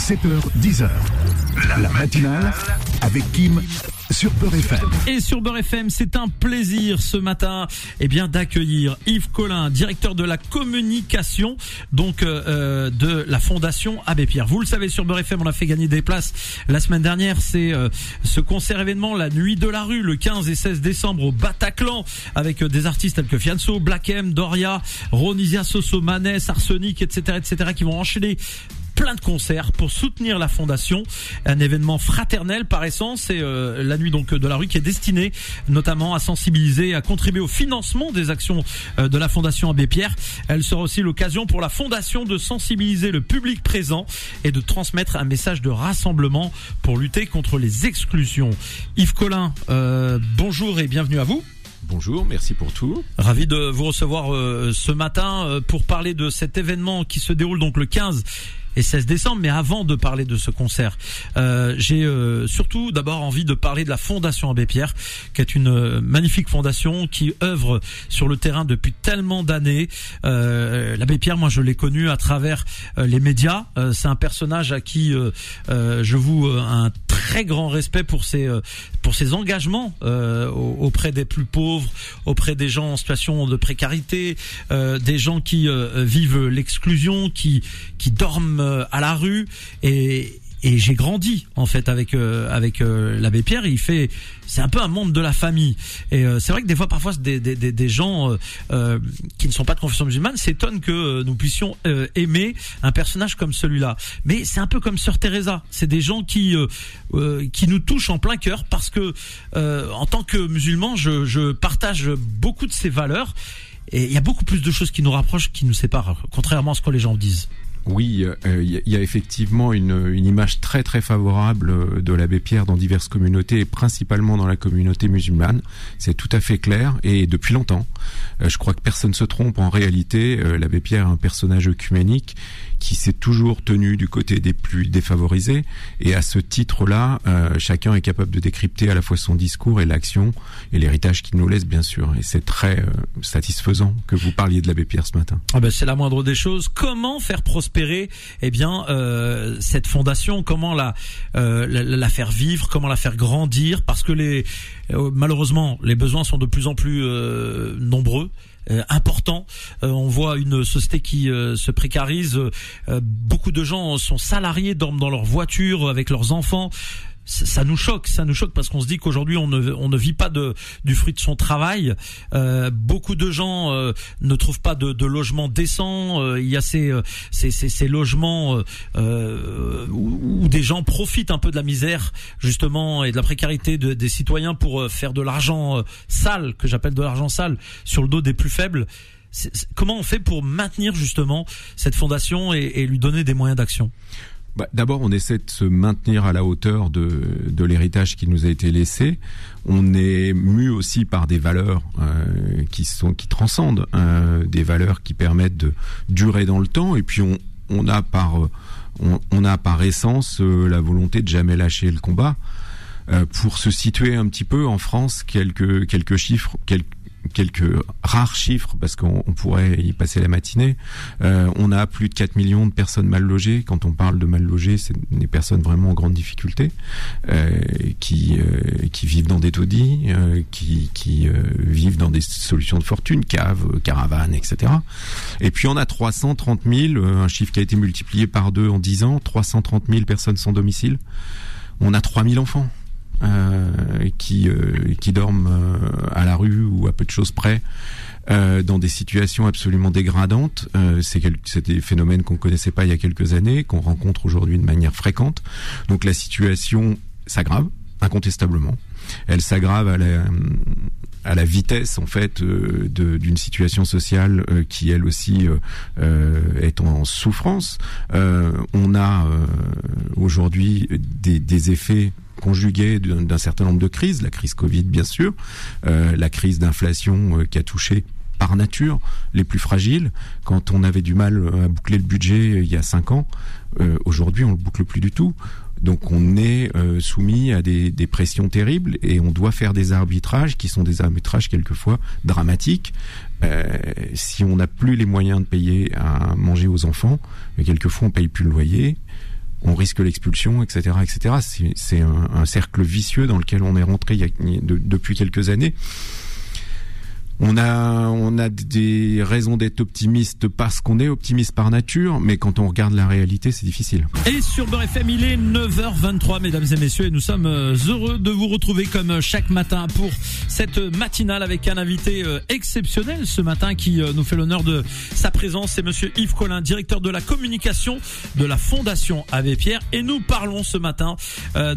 7h, 10h. La matinale avec Kim sur Beurre FM. Et sur Beurre FM, c'est un plaisir ce matin eh bien d'accueillir Yves Collin, directeur de la communication donc euh, euh, de la Fondation Abbé Pierre. Vous le savez sur Beurre FM, on a fait gagner des places la semaine dernière, c'est euh, ce concert événement la nuit de la rue le 15 et 16 décembre au Bataclan avec des artistes tels que Fianso, Black M, Doria, Ronisia Soso, Manès, Arsenic, etc., etc., qui vont enchaîner plein de concerts pour soutenir la fondation, un événement fraternel par essence. C'est euh, la nuit donc de la rue qui est destinée notamment à sensibiliser, à contribuer au financement des actions euh, de la fondation Abbé Pierre. Elle sera aussi l'occasion pour la fondation de sensibiliser le public présent et de transmettre un message de rassemblement pour lutter contre les exclusions. Yves Collin, euh, bonjour et bienvenue à vous. Bonjour, merci pour tout. Ravi de vous recevoir ce matin pour parler de cet événement qui se déroule donc le 15 et 16 décembre. Mais avant de parler de ce concert, euh, j'ai euh, surtout d'abord envie de parler de la Fondation Abbé Pierre, qui est une euh, magnifique fondation qui œuvre sur le terrain depuis tellement d'années. Euh, L'abbé Pierre, moi, je l'ai connu à travers les médias. C'est un personnage à qui je vous un très grand respect pour ses pour ses engagements auprès des plus pauvres, auprès des gens en situation de précarité, des gens qui vivent l'exclusion, qui qui dorment euh, à la rue et et j'ai grandi en fait avec euh, avec euh, l'abbé Pierre. Il fait, c'est un peu un monde de la famille. Et c'est vrai que des fois, parfois, des des, des, gens qui ne sont pas de confession musulmane s'étonnent que nous puissions aimer un personnage comme celui-là. Mais c'est un peu comme Sœur Teresa. C'est des gens qui qui nous touchent en plein cœur parce que en tant que musulman, je, je partage beaucoup de ces valeurs. Et il y a beaucoup plus de choses qui nous rapprochent, qui nous séparent, contrairement à ce que les gens disent. Oui, il euh, y, a effectivement une, image très très favorable euh, de l'abbé Pierre dans diverses communautés et principalement dans la communauté musulmane. C'est tout à fait clair et depuis longtemps. Euh, je crois que personne ne se trompe. En réalité, l'abbé Pierre est un personnage œcuménique qui s'est toujours tenu du côté des plus défavorisés. Et à ce titre-là, euh, chacun est capable de décrypter à la fois son discours et l'action et l'héritage qu'il nous laisse, bien sûr. Et c'est très euh, satisfaisant que vous parliez de l'abbé Pierre ce matin. Ah ben c'est la moindre des choses. Comment faire prospérer eh bien euh, cette fondation Comment la, la, la faire vivre Comment la faire grandir Parce que les malheureusement les besoins sont de plus en plus nombreux. Euh, important. Euh, on voit une société qui euh, se précarise. beaucoup de gens sont salariés, dorment dans leur voiture avec leurs enfants ça nous choque, ça nous choque parce qu'on se dit qu'aujourd'hui on ne, on ne vit pas de, du fruit de son travail. Euh, beaucoup de gens euh, ne trouvent pas de, de logement décent. Euh, il y a ces, ces, ces, ces logements où, où, des gens profitent un peu de la misère justement et de la précarité de, des citoyens pour faire de l'argent sale, que j'appelle de l'argent sale, sur le dos des plus faibles. comment on fait pour maintenir justement cette fondation et, et lui donner des moyens d'action? Bah, D'abord, on essaie de se maintenir à la hauteur de, l'héritage qui nous a été laissé. On est mu aussi par des valeurs euh, qui sont qui transcendent, euh, des valeurs qui permettent de durer dans le temps. Et puis on, a par on, on, a par essence euh, la volonté de jamais lâcher le combat. Euh, pour se situer un petit peu en France, quelques quelques chiffres, quelques rares chiffres parce qu'on pourrait y passer la matinée. Euh, on a plus de 4 millions de personnes mal logées. Quand on parle de mal logées, c'est des personnes vraiment en grande difficulté, euh, qui euh, qui vivent dans des taudis, qui vivent dans des solutions de fortune, caves, caravanes, etc. Et puis on a 330 000, un chiffre qui a été multiplié par deux en 10 ans, 330 000 personnes sans domicile. On a 3 000 enfants. Euh, qui euh, qui dorment euh, à la rue ou à peu de choses près. Euh, dans des situations absolument dégradantes. Euh, c'est des phénomènes qu'on connaissait pas il y a quelques années, qu'on rencontre aujourd'hui de manière fréquente. Donc la situation s'aggrave incontestablement. Elle s'aggrave à la, à la vitesse en fait d'une situation sociale qui elle aussi est en souffrance. on a aujourd'hui des, des effets conjugué d'un certain nombre de crises, la crise Covid bien sûr, euh, la crise d'inflation euh, qui a touché par nature les plus fragiles. Quand on avait du mal à boucler le budget euh, il y a cinq ans, aujourd'hui on le boucle plus du tout. Donc on est soumis à des, pressions terribles et on doit faire des arbitrages qui sont des arbitrages quelquefois dramatiques. si on n'a plus les moyens de payer à manger aux enfants, quelquefois on paye plus le loyer, on risque l'expulsion, etc., etc. C'est un, cercle vicieux dans lequel on est rentré depuis quelques années. On a, on a des raisons d'être optimiste parce qu'on est optimiste par nature, mais quand on regarde la réalité, c'est difficile. Et sur Beurre FM, il est 9h23, mesdames et messieurs, et nous sommes euh, heureux de vous retrouver comme euh, chaque matin pour cette matinale avec un invité euh, exceptionnel ce matin qui nous fait l'honneur de sa présence. C'est monsieur Yves Collin, directeur de la communication de la Fondation Abbé Pierre. Et nous parlons ce matin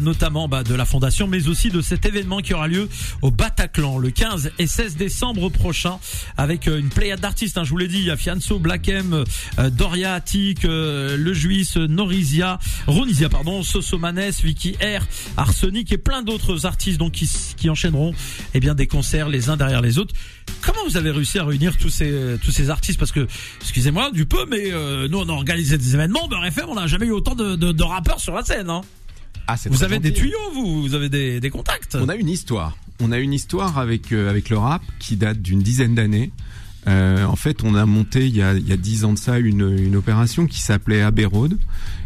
notamment bah, de la Fondation, mais aussi de cet événement qui aura lieu au Bataclan le 15 et 16 décembre prochain avec euh, une pléiade d'artistes. Hein, je vous l'ai dit, il y a Fianso, Black M, euh, Doria Attic, euh, Le Juice, Norizia, Ronisia, pardon, Sosomanes, Vicky R, Arsenic et plein d'autres artistes donc qui, qui enchaîneront eh bien des concerts les uns derrière les autres. Comment vous avez réussi à réunir tous ces tous ces artistes? Parce que excusez-moi du peu, mais nous on a organisé des événements. Beurre FM, on n'a jamais eu autant de, de, de rappeurs sur la scène. Hein. Ah, vous avez des tuyaux, vous, vous avez des, des contacts. On a une histoire on a une histoire avec euh, avec le rap qui date d'une dizaine d'années. Euh, en fait, on a monté il y a il ans de ça une une opération qui s'appelait Abbey Road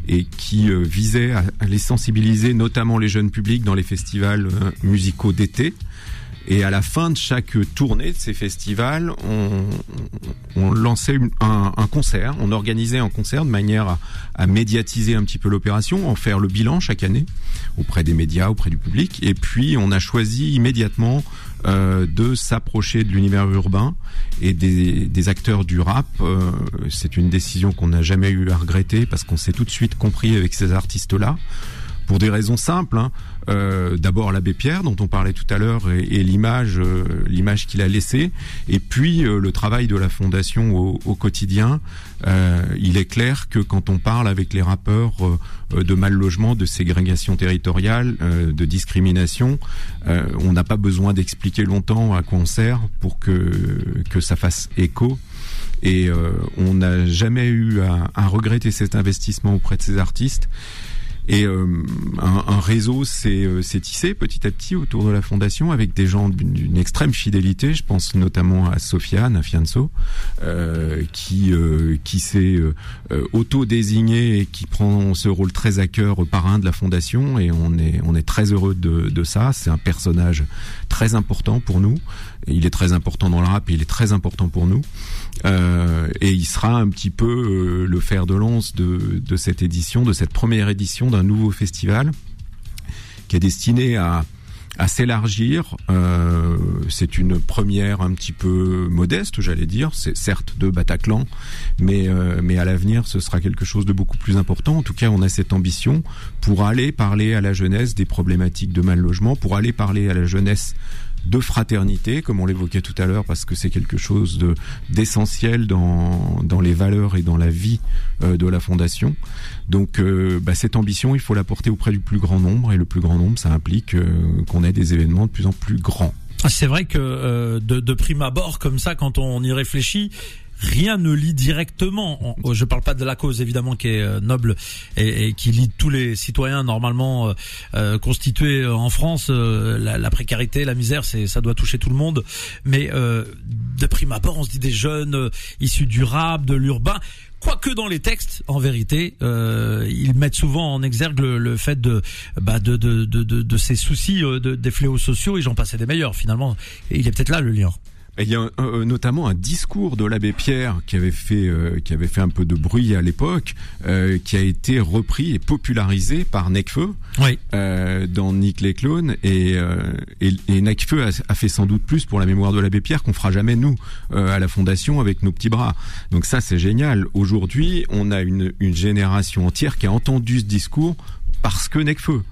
et qui euh, visait à, les sensibiliser, notamment les jeunes publics, dans les festivals musicaux d'été. Et à la fin de chaque tournée de ces festivals, on, on lançait un, un, concert, on organisait un concert de manière à, à médiatiser un petit peu l'opération, en faire le bilan chaque année auprès des médias, auprès du public. Et puis on a choisi immédiatement euh, de s'approcher de l'univers urbain et des, des, acteurs du rap. Euh, c'est une décision qu'on n'a jamais eu à regretter parce qu'on s'est tout de suite compris avec ces artistes-là pour des raisons simples. Hein. Euh, D'abord l'abbé Pierre dont on parlait tout à l'heure et, l'image, euh, l'image qu'il a laissée, et puis euh, le travail de la fondation au, quotidien. Il est clair que quand on parle avec les rappeurs de mal logement, de ségrégation territoriale, de discrimination, on n'a pas besoin d'expliquer longtemps à quoi on sert pour que que ça fasse écho. Et on n'a jamais eu à, à regretter cet investissement auprès de ces artistes. Et euh, un, un, réseau euh, s'est tissé petit à petit autour de la fondation avec des gens d'une extrême fidélité. Je pense notamment à Sofiane, à Fianso, euh, qui euh, qui s'est auto-désigné et qui prend ce rôle très à cœur parrain de la fondation. Et on est on est très heureux de, de ça. C'est un personnage très important pour nous. Il est très important dans le rap et il est très important pour nous. Euh, et il sera un petit peu euh, le fer de lance de, de cette édition, de cette première édition d'un nouveau festival qui est destiné à à s'élargir. Euh, c'est une première un petit peu modeste, j'allais dire. C'est certes de Bataclan, mais mais à l'avenir, ce sera quelque chose de beaucoup plus important. En tout cas, on a cette ambition pour aller parler à la jeunesse des problématiques de mal logement, pour aller parler à la jeunesse de fraternité, comme on l'évoquait tout à l'heure, parce que c'est quelque chose de d'essentiel dans, dans les valeurs et dans la vie euh, de la fondation. Donc euh, bah, cette ambition, il faut la porter auprès du plus grand nombre, et le plus grand nombre, ça implique euh, qu'on ait des événements de plus en plus grands. C'est vrai que de, de prime abord, comme ça, quand on y réfléchit, rien ne lie directement. Je parle pas de la cause évidemment qui est euh, noble et, qui lie tous les citoyens normalement euh, euh, constitués en France. la, précarité, la misère, ça doit toucher tout le monde. Mais de prime abord, on se dit des jeunes issus du de l'urbain. Quoique dans les textes, en vérité, ils mettent souvent en exergue le, fait de, bah de, de, de, de, ces soucis des fléaux sociaux et j'en passais des meilleurs finalement. il est peut-être là le lien il y a euh, notamment un discours de l'abbé Pierre qui avait fait euh, qui avait fait un peu de bruit à l'époque, euh, qui a été repris et popularisé par Necfeu oui. dans Nick les clones et et, et Necfeu a, a, fait sans doute plus pour la mémoire de l'abbé Pierre qu'on fera jamais nous à la fondation avec nos petits bras. Donc ça c'est génial. Aujourd'hui, on a une une génération entière qui a entendu ce discours parce que Necfeu.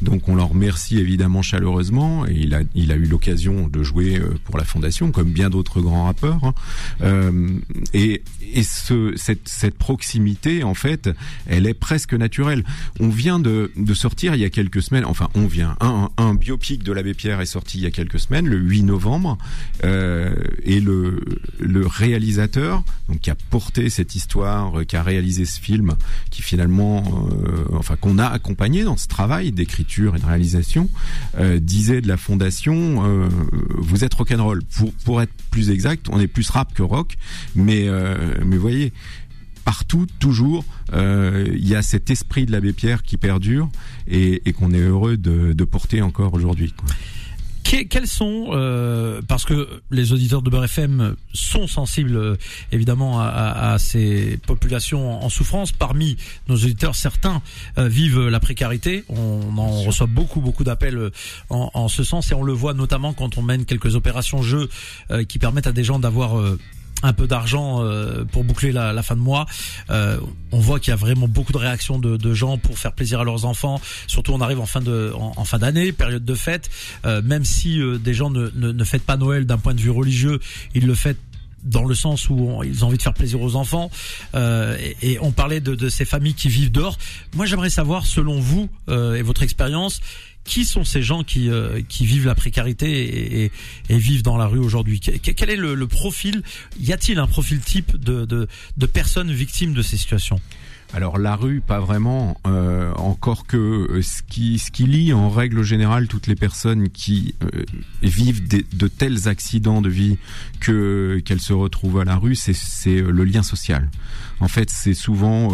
Donc on leur remercie évidemment chaleureusement et il a, il a eu l'occasion de jouer euh, pour la fondation comme bien d'autres grands rappeurs. Hein. Euh, et et ce, cette, cette proximité en fait, elle est presque naturelle. On vient de, de sortir il y a quelques semaines, enfin on vient, un, un biopic de l'abbé Pierre est sorti il y a quelques semaines, le 8 novembre, euh, et le, le réalisateur donc qui a porté cette histoire, qui a réalisé ce film, qui finalement, enfin qu'on a accompagné dans ce travail d'écriture et de réalisation, euh, disait de la fondation euh, vous êtes rock'n'roll. Pour pour être plus exact, on est plus rap que rock, mais euh, mais voyez partout, toujours, il y a cet esprit de l'abbé Pierre qui perdure et, qu'on est heureux de porter encore aujourd'hui quels sont, euh, parce que les auditeurs de Beurre FM sont sensibles euh, évidemment à, ces populations en souffrance. Parmi nos auditeurs, certains euh, vivent la précarité. On en reçoit beaucoup, beaucoup d'appels en, en, ce sens et on le voit notamment quand on mène quelques opérations jeux qui permettent à des gens d'avoir un peu d'argent euh, pour boucler la, la, fin de mois. Euh, on voit qu'il y a vraiment beaucoup de réactions de, de, gens pour faire plaisir à leurs enfants. Surtout, on arrive en fin de en, fin d'année, période de fête. Euh, même si des gens ne, ne, ne fêtent pas Noël d'un point de vue religieux, ils le fêtent dans le sens où ils ont envie de faire plaisir aux enfants. Euh, et, et, on parlait de, de, ces familles qui vivent dehors. Moi, j'aimerais savoir, selon vous euh, et votre expérience, qui sont ces gens qui, euh, qui vivent la précarité et, vivent dans la rue aujourd'hui? Quel est le, profil? Y a-t-il un profil type de, de personnes victimes de ces situations? Alors la rue, pas vraiment. Euh, encore que euh, ce qui ce qui lie en règle générale toutes les personnes qui euh, vivent de tels accidents de vie que qu'elles se retrouvent à la rue, c'est c'est le lien social. En fait, c'est souvent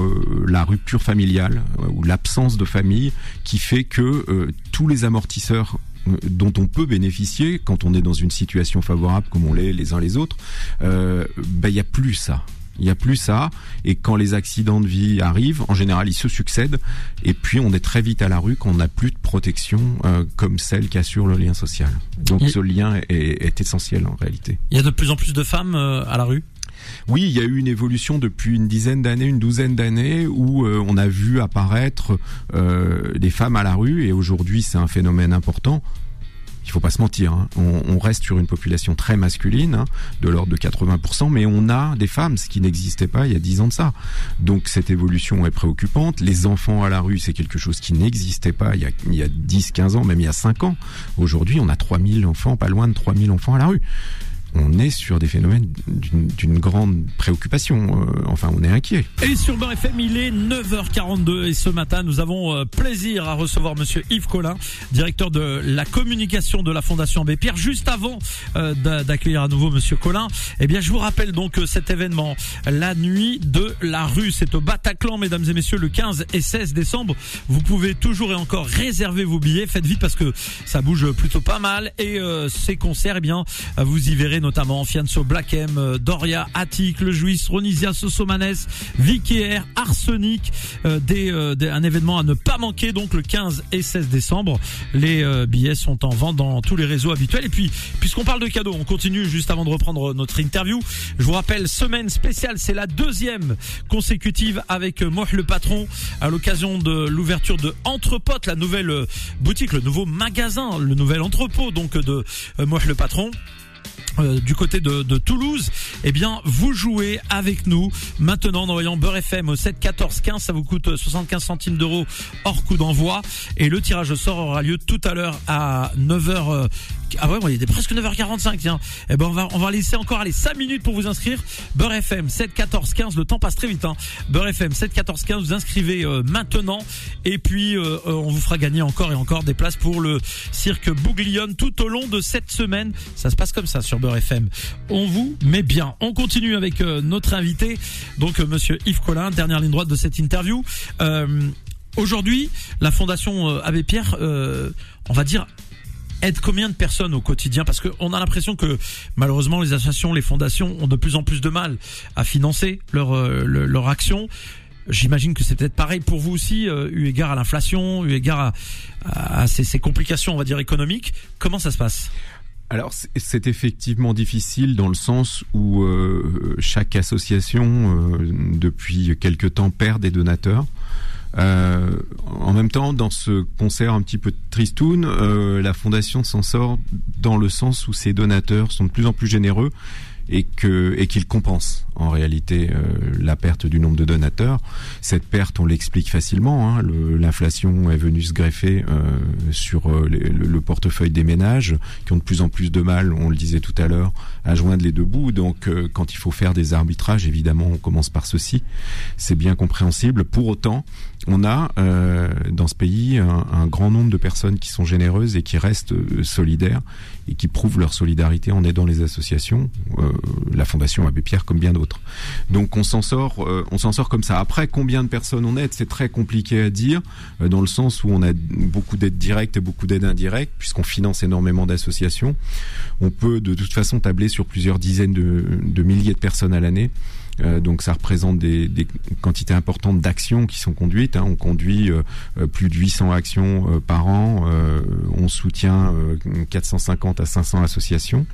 la rupture familiale ou l'absence de famille qui fait que tous les amortisseurs dont on peut bénéficier quand on est dans une situation favorable comme on l'est les uns les autres, ben il y a plus ça. Il n'y a plus ça. Et quand les accidents de vie arrivent, en général, ils se succèdent. Et puis, on est très vite à la rue quand on n'a plus de protection euh, comme celle qui assure le lien social. Donc, ce lien est, essentiel en réalité. Il y a de plus en plus de femmes euh, à la rue? Oui, il y a eu une évolution depuis une dizaine d'années, une douzaine d'années, où euh, on a vu apparaître des femmes à la rue, et aujourd'hui c'est un phénomène important il faut pas se mentir, hein. on, reste sur une population très masculine, hein, de l'ordre de 80%, mais on a des femmes, ce qui n'existait pas il y a 10 ans de ça. Donc cette évolution est préoccupante. Les enfants à la rue, c'est quelque chose qui n'existait pas il y, a, il y a 10, 15 ans, même il y a 5 ans. Aujourd'hui, on a 3000 enfants, pas loin de 3000 enfants à la rue on est sur des phénomènes d'une grande préoccupation. Euh, enfin, on est inquiet. Et sur Beurre FM, il est 9h42 et ce matin, nous avons euh, plaisir à recevoir Monsieur Yves Collin, directeur de la communication de la Fondation Abbé Pierre. Juste avant euh, d'accueillir à nouveau Monsieur Collin, eh bien, je vous rappelle donc cet événement, la nuit de la rue, c'est au Bataclan, mesdames et messieurs, le 15 et 16 décembre. Vous pouvez toujours et encore réserver vos billets. Faites vite parce que ça bouge plutôt pas mal et ces concerts, eh bien, vous y verrez notamment Fianso Black M, euh, Doria, Attic, Le Juif, Ronisia, Sosomanes, Vicaire, Arsenic, euh, euh, des, un événement à ne pas manquer donc le 15 et 16 décembre. Les billets sont en vente dans tous les réseaux habituels. Et puis, puisqu'on parle de cadeaux, on continue juste avant de reprendre notre interview. Je vous rappelle, semaine spéciale, c'est la deuxième consécutive avec moi le patron à l'occasion de l'ouverture de Entrepote, la nouvelle boutique, le nouveau magasin, le nouvel entrepôt donc de moi le patron. Euh, du côté de, de, Toulouse, eh bien, vous jouez avec nous maintenant en envoyant Beurre FM au 7 14 15. Ça vous coûte 75 centimes d'euros hors coût d'envoi. Et le tirage au sort aura lieu tout à l'heure à 9h ah ouais, il était presque 9h45, tiens. Eh ben, on va, on laisser encore, aller 5 minutes pour vous inscrire. Beurre FM 7 14 15, le temps passe très vite, hein. Beurre FM 7 14 15, vous inscrivez euh, maintenant. Et puis, euh, euh, on vous fera gagner encore et encore des places pour le cirque Bouglione tout au long de cette semaine. Ça se passe comme ça sur Beurre FM. On vous met bien. On continue avec notre invité, donc monsieur Yves Collin, dernière ligne droite de cette interview. Aujourd'hui, la Fondation Abbé Pierre, on va dire, aide combien de personnes au quotidien Parce qu'on a l'impression que malheureusement les associations, les fondations ont de plus en plus de mal à financer leur, euh, leur action. J'imagine que c'est peut-être pareil pour vous aussi, euh, eu égard à l'inflation, eu égard à, ces, complications, on va dire, économiques. Comment ça se passe alors c'est effectivement difficile dans le sens où euh, chaque association depuis quelque temps perd des donateurs. Euh, en même temps, dans ce concert un petit peu tristoun, euh, la fondation s'en sort dans le sens où ses donateurs sont de plus en plus généreux et que et qu'il compense en réalité euh, la perte du nombre de donateurs. Cette perte, on l'explique facilement. Hein, L'inflation est venue se greffer euh, sur euh, le, le, portefeuille des ménages qui ont de plus en plus de mal, on le disait tout à l'heure, à joindre les deux bouts. Donc, quand il faut faire des arbitrages, évidemment, on commence par ceci. C'est bien compréhensible. Pour autant, on a dans ce pays un, grand nombre de personnes qui sont généreuses et qui restent solidaires et qui prouvent leur solidarité en aidant les associations, la Fondation Abbé Pierre comme bien d'autres Donc on s'en sort, euh, on s'en sort comme ça. Après, combien de personnes on aide, c'est très compliqué à dire, euh, dans le sens où on a beaucoup d'aides directes et beaucoup d'aides indirectes, puisqu'on finance énormément d'associations. On peut de toute façon tabler sur plusieurs dizaines de, milliers de personnes à l'année. Euh, donc ça représente des, quantités importantes d'actions qui sont conduites. Hein. On conduit plus de 800 actions par an. on soutient 450 à 500 associations.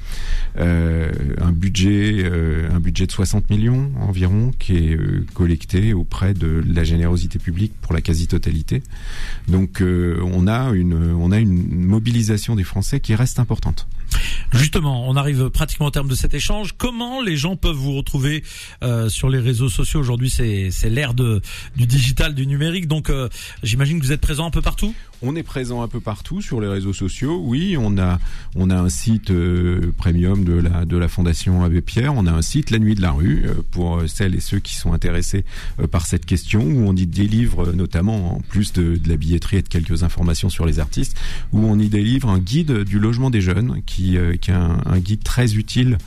un budget, un budget de 60 millions environ qui est collecté auprès de la générosité publique pour la quasi-totalité. Donc on a une, on a une mobilisation des Français qui reste importante. Justement, on arrive pratiquement au terme de cet échange. Comment les gens peuvent vous retrouver euh, sur les réseaux sociaux? Aujourd'hui C'est l'ère du digital, du numérique. Donc, euh, j'imagine que vous êtes présent un peu partout? On est présent un peu partout sur les réseaux sociaux. Oui, on a on a un site euh, premium de la de la Fondation Abbé Pierre. On a un site La Nuit de la rue euh, pour celles et ceux qui sont intéressés euh, par cette question où on y délivre notamment en plus de, de, la billetterie et de quelques informations sur les artistes où on y délivre un guide du logement des jeunes qui qui est un, un guide très utile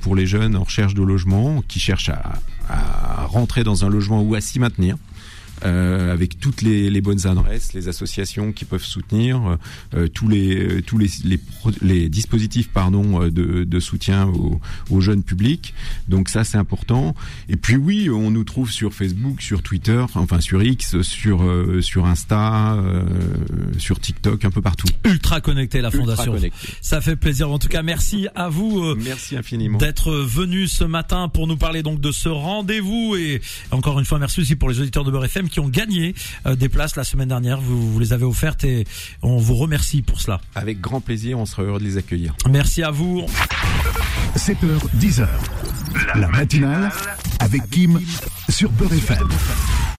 pour les jeunes en recherche de logement qui cherchent à, à rentrer dans un logement ou à s'y maintenir euh, avec toutes les, les, bonnes adresses, les associations qui peuvent soutenir, euh, tous les tous les, les, les, dispositifs pardon de, de soutien aux, aux, jeunes publics. Donc ça c'est important. Et puis oui, on nous trouve sur Facebook, sur Twitter, enfin sur X, sur euh, sur Insta, euh, sur TikTok, un peu partout. Ultra connecté la fondation. Connecté. Ça fait plaisir. En tout cas, merci à vous. Euh, merci infiniment d'être venu ce matin pour nous parler donc de ce rendez-vous et encore une fois merci aussi pour les auditeurs de Beurre FM qui ont gagné euh, des places la semaine dernière. Vous, vous les avez offertes et on vous remercie pour cela. Avec grand plaisir, on sera heureux de les accueillir. Merci à vous. 7h, 10h. La matinale avec Kim sur Beurre FM.